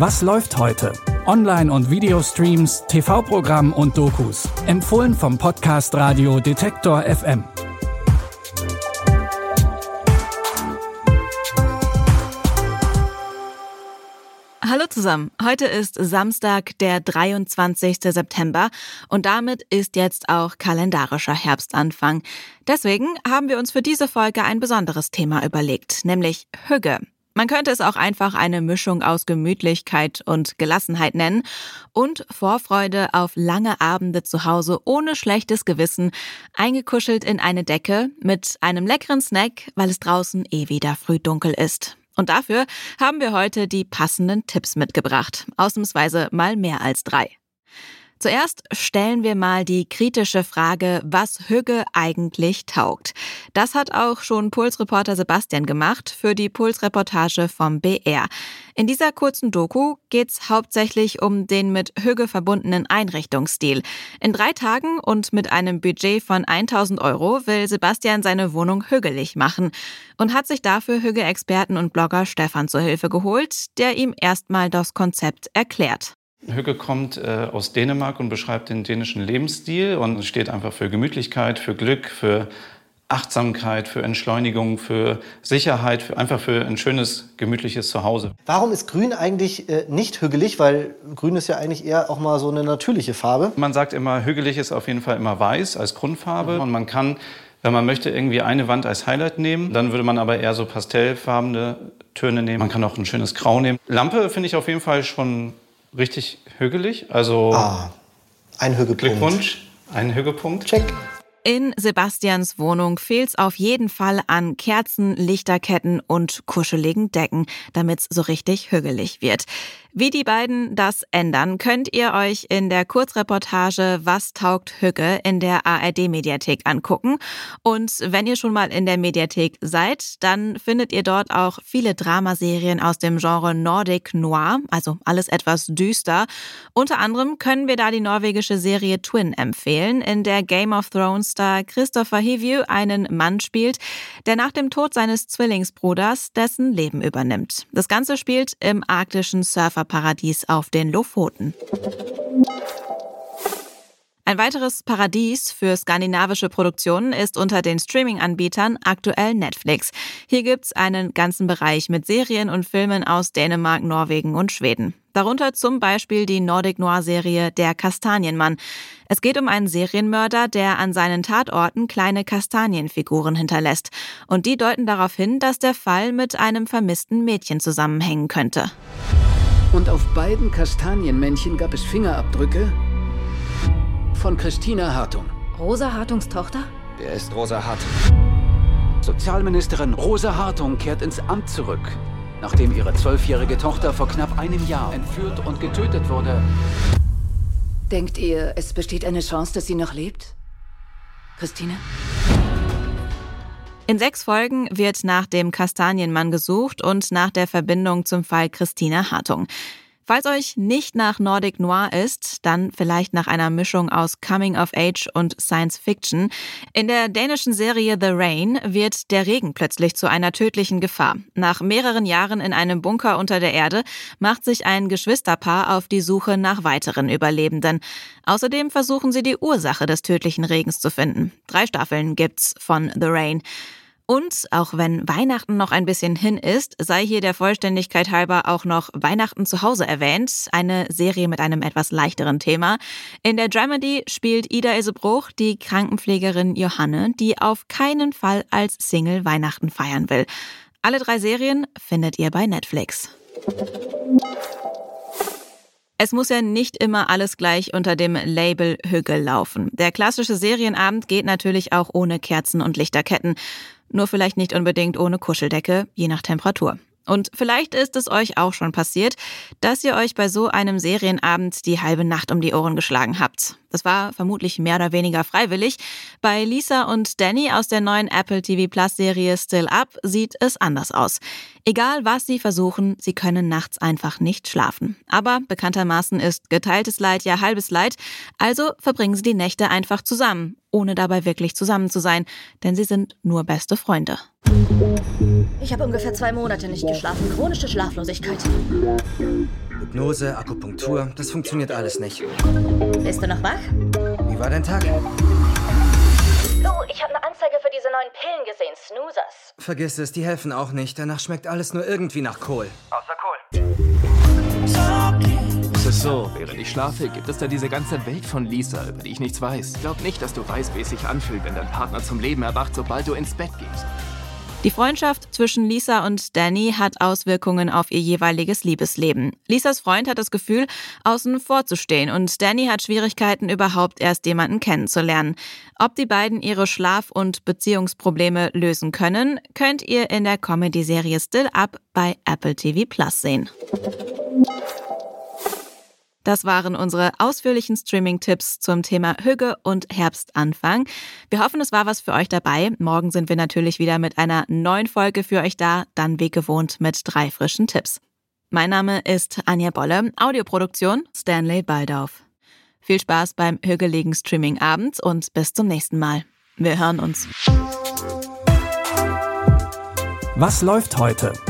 Was läuft heute? Online- und Videostreams, TV-Programm und Dokus. Empfohlen vom Podcast Radio Detektor FM. Hallo zusammen. Heute ist Samstag, der 23. September und damit ist jetzt auch kalendarischer Herbstanfang. Deswegen haben wir uns für diese Folge ein besonderes Thema überlegt, nämlich Hügge. Man könnte es auch einfach eine Mischung aus Gemütlichkeit und Gelassenheit nennen und Vorfreude auf lange Abende zu Hause ohne schlechtes Gewissen, eingekuschelt in eine Decke mit einem leckeren Snack, weil es draußen eh wieder früh dunkel ist. Und dafür haben wir heute die passenden Tipps mitgebracht. Ausnahmsweise mal mehr als drei. Zuerst stellen wir mal die kritische Frage, was Hügge eigentlich taugt. Das hat auch schon Pulsreporter Sebastian gemacht für die Pulsreportage vom BR. In dieser kurzen Doku geht's hauptsächlich um den mit Hügge verbundenen Einrichtungsstil. In drei Tagen und mit einem Budget von 1000 Euro will Sebastian seine Wohnung hügelig machen und hat sich dafür Hügge-Experten und Blogger Stefan zur Hilfe geholt, der ihm erstmal das Konzept erklärt. Hügge kommt äh, aus Dänemark und beschreibt den dänischen Lebensstil und steht einfach für Gemütlichkeit, für Glück, für Achtsamkeit, für Entschleunigung, für Sicherheit, für, einfach für ein schönes, gemütliches Zuhause. Warum ist Grün eigentlich äh, nicht hügelig? Weil Grün ist ja eigentlich eher auch mal so eine natürliche Farbe. Man sagt immer, hügelig ist auf jeden Fall immer weiß als Grundfarbe mhm. und man kann wenn man möchte, irgendwie eine Wand als Highlight nehmen, dann würde man aber eher so pastellfarbene Töne nehmen. Man kann auch ein schönes Grau nehmen. Lampe finde ich auf jeden Fall schon richtig hügelig. Also ah, ein Hügepunkt. Glückwunsch, ein Hügepunkt. Check. In Sebastians Wohnung fehlt's auf jeden Fall an Kerzen, Lichterketten und kuscheligen Decken, damit's so richtig hügelig wird. Wie die beiden das ändern, könnt ihr euch in der Kurzreportage Was taugt Hügge in der ARD-Mediathek angucken. Und wenn ihr schon mal in der Mediathek seid, dann findet ihr dort auch viele Dramaserien aus dem Genre Nordic Noir, also alles etwas düster. Unter anderem können wir da die norwegische Serie Twin empfehlen, in der Game of Thrones Star Christopher Hivju einen Mann spielt, der nach dem Tod seines Zwillingsbruders dessen Leben übernimmt. Das Ganze spielt im arktischen Surfer Surferparadies auf den Lofoten. Ein weiteres Paradies für skandinavische Produktionen ist unter den Streaming-Anbietern aktuell Netflix. Hier gibt's einen ganzen Bereich mit Serien und Filmen aus Dänemark, Norwegen und Schweden. Darunter zum Beispiel die Nordic Noir-Serie Der Kastanienmann. Es geht um einen Serienmörder, der an seinen Tatorten kleine Kastanienfiguren hinterlässt. Und die deuten darauf hin, dass der Fall mit einem vermissten Mädchen zusammenhängen könnte. Und auf beiden Kastanienmännchen gab es Fingerabdrücke von Christina Hartung. Rosa Hartungs Tochter? Wer ist Rosa Hartung? Sozialministerin Rosa Hartung kehrt ins Amt zurück, nachdem ihre zwölfjährige Tochter vor knapp einem Jahr entführt und getötet wurde. Denkt ihr, es besteht eine Chance, dass sie noch lebt? Christine? In sechs Folgen wird nach dem Kastanienmann gesucht und nach der Verbindung zum Fall Christina Hartung. Falls euch nicht nach Nordic Noir ist, dann vielleicht nach einer Mischung aus Coming of Age und Science Fiction. In der dänischen Serie The Rain wird der Regen plötzlich zu einer tödlichen Gefahr. Nach mehreren Jahren in einem Bunker unter der Erde macht sich ein Geschwisterpaar auf die Suche nach weiteren Überlebenden. Außerdem versuchen sie die Ursache des tödlichen Regens zu finden. Drei Staffeln gibt's von The Rain. Und auch wenn Weihnachten noch ein bisschen hin ist, sei hier der Vollständigkeit halber auch noch Weihnachten zu Hause erwähnt, eine Serie mit einem etwas leichteren Thema. In der Dramedy spielt Ida Isebruch die Krankenpflegerin Johanne, die auf keinen Fall als Single Weihnachten feiern will. Alle drei Serien findet ihr bei Netflix. Es muss ja nicht immer alles gleich unter dem Label Hügel laufen. Der klassische Serienabend geht natürlich auch ohne Kerzen und Lichterketten. Nur vielleicht nicht unbedingt ohne Kuscheldecke, je nach Temperatur. Und vielleicht ist es euch auch schon passiert, dass ihr euch bei so einem Serienabend die halbe Nacht um die Ohren geschlagen habt. Das war vermutlich mehr oder weniger freiwillig. Bei Lisa und Danny aus der neuen Apple TV Plus Serie Still Up sieht es anders aus. Egal was sie versuchen, sie können nachts einfach nicht schlafen. Aber bekanntermaßen ist geteiltes Leid ja halbes Leid, also verbringen sie die Nächte einfach zusammen, ohne dabei wirklich zusammen zu sein, denn sie sind nur beste Freunde. Ich habe ungefähr zwei Monate nicht geschlafen. Chronische Schlaflosigkeit. Hypnose, Akupunktur, das funktioniert alles nicht. Bist du noch wach? Wie war dein Tag? Du, ich habe eine Anzeige für diese neuen Pillen gesehen, Snoozers. Vergiss es, die helfen auch nicht. Danach schmeckt alles nur irgendwie nach Kohl. Außer Kohl. Es ist so, während ich schlafe, gibt es da diese ganze Welt von Lisa, über die ich nichts weiß. Glaub nicht, dass du weißt, wie es sich anfühlt, wenn dein Partner zum Leben erwacht, sobald du ins Bett gehst. Die Freundschaft zwischen Lisa und Danny hat Auswirkungen auf ihr jeweiliges Liebesleben. Lisas Freund hat das Gefühl, außen vor zu stehen und Danny hat Schwierigkeiten, überhaupt erst jemanden kennenzulernen. Ob die beiden ihre Schlaf- und Beziehungsprobleme lösen können, könnt ihr in der Comedy-Serie Still Up bei Apple TV Plus sehen. Das waren unsere ausführlichen Streaming-Tipps zum Thema Hüge und Herbstanfang. Wir hoffen, es war was für euch dabei. Morgen sind wir natürlich wieder mit einer neuen Folge für euch da, dann wie gewohnt mit drei frischen Tipps. Mein Name ist Anja Bolle, Audioproduktion Stanley Baldauf. Viel Spaß beim hügeligen Streaming-Abend und bis zum nächsten Mal. Wir hören uns. Was läuft heute?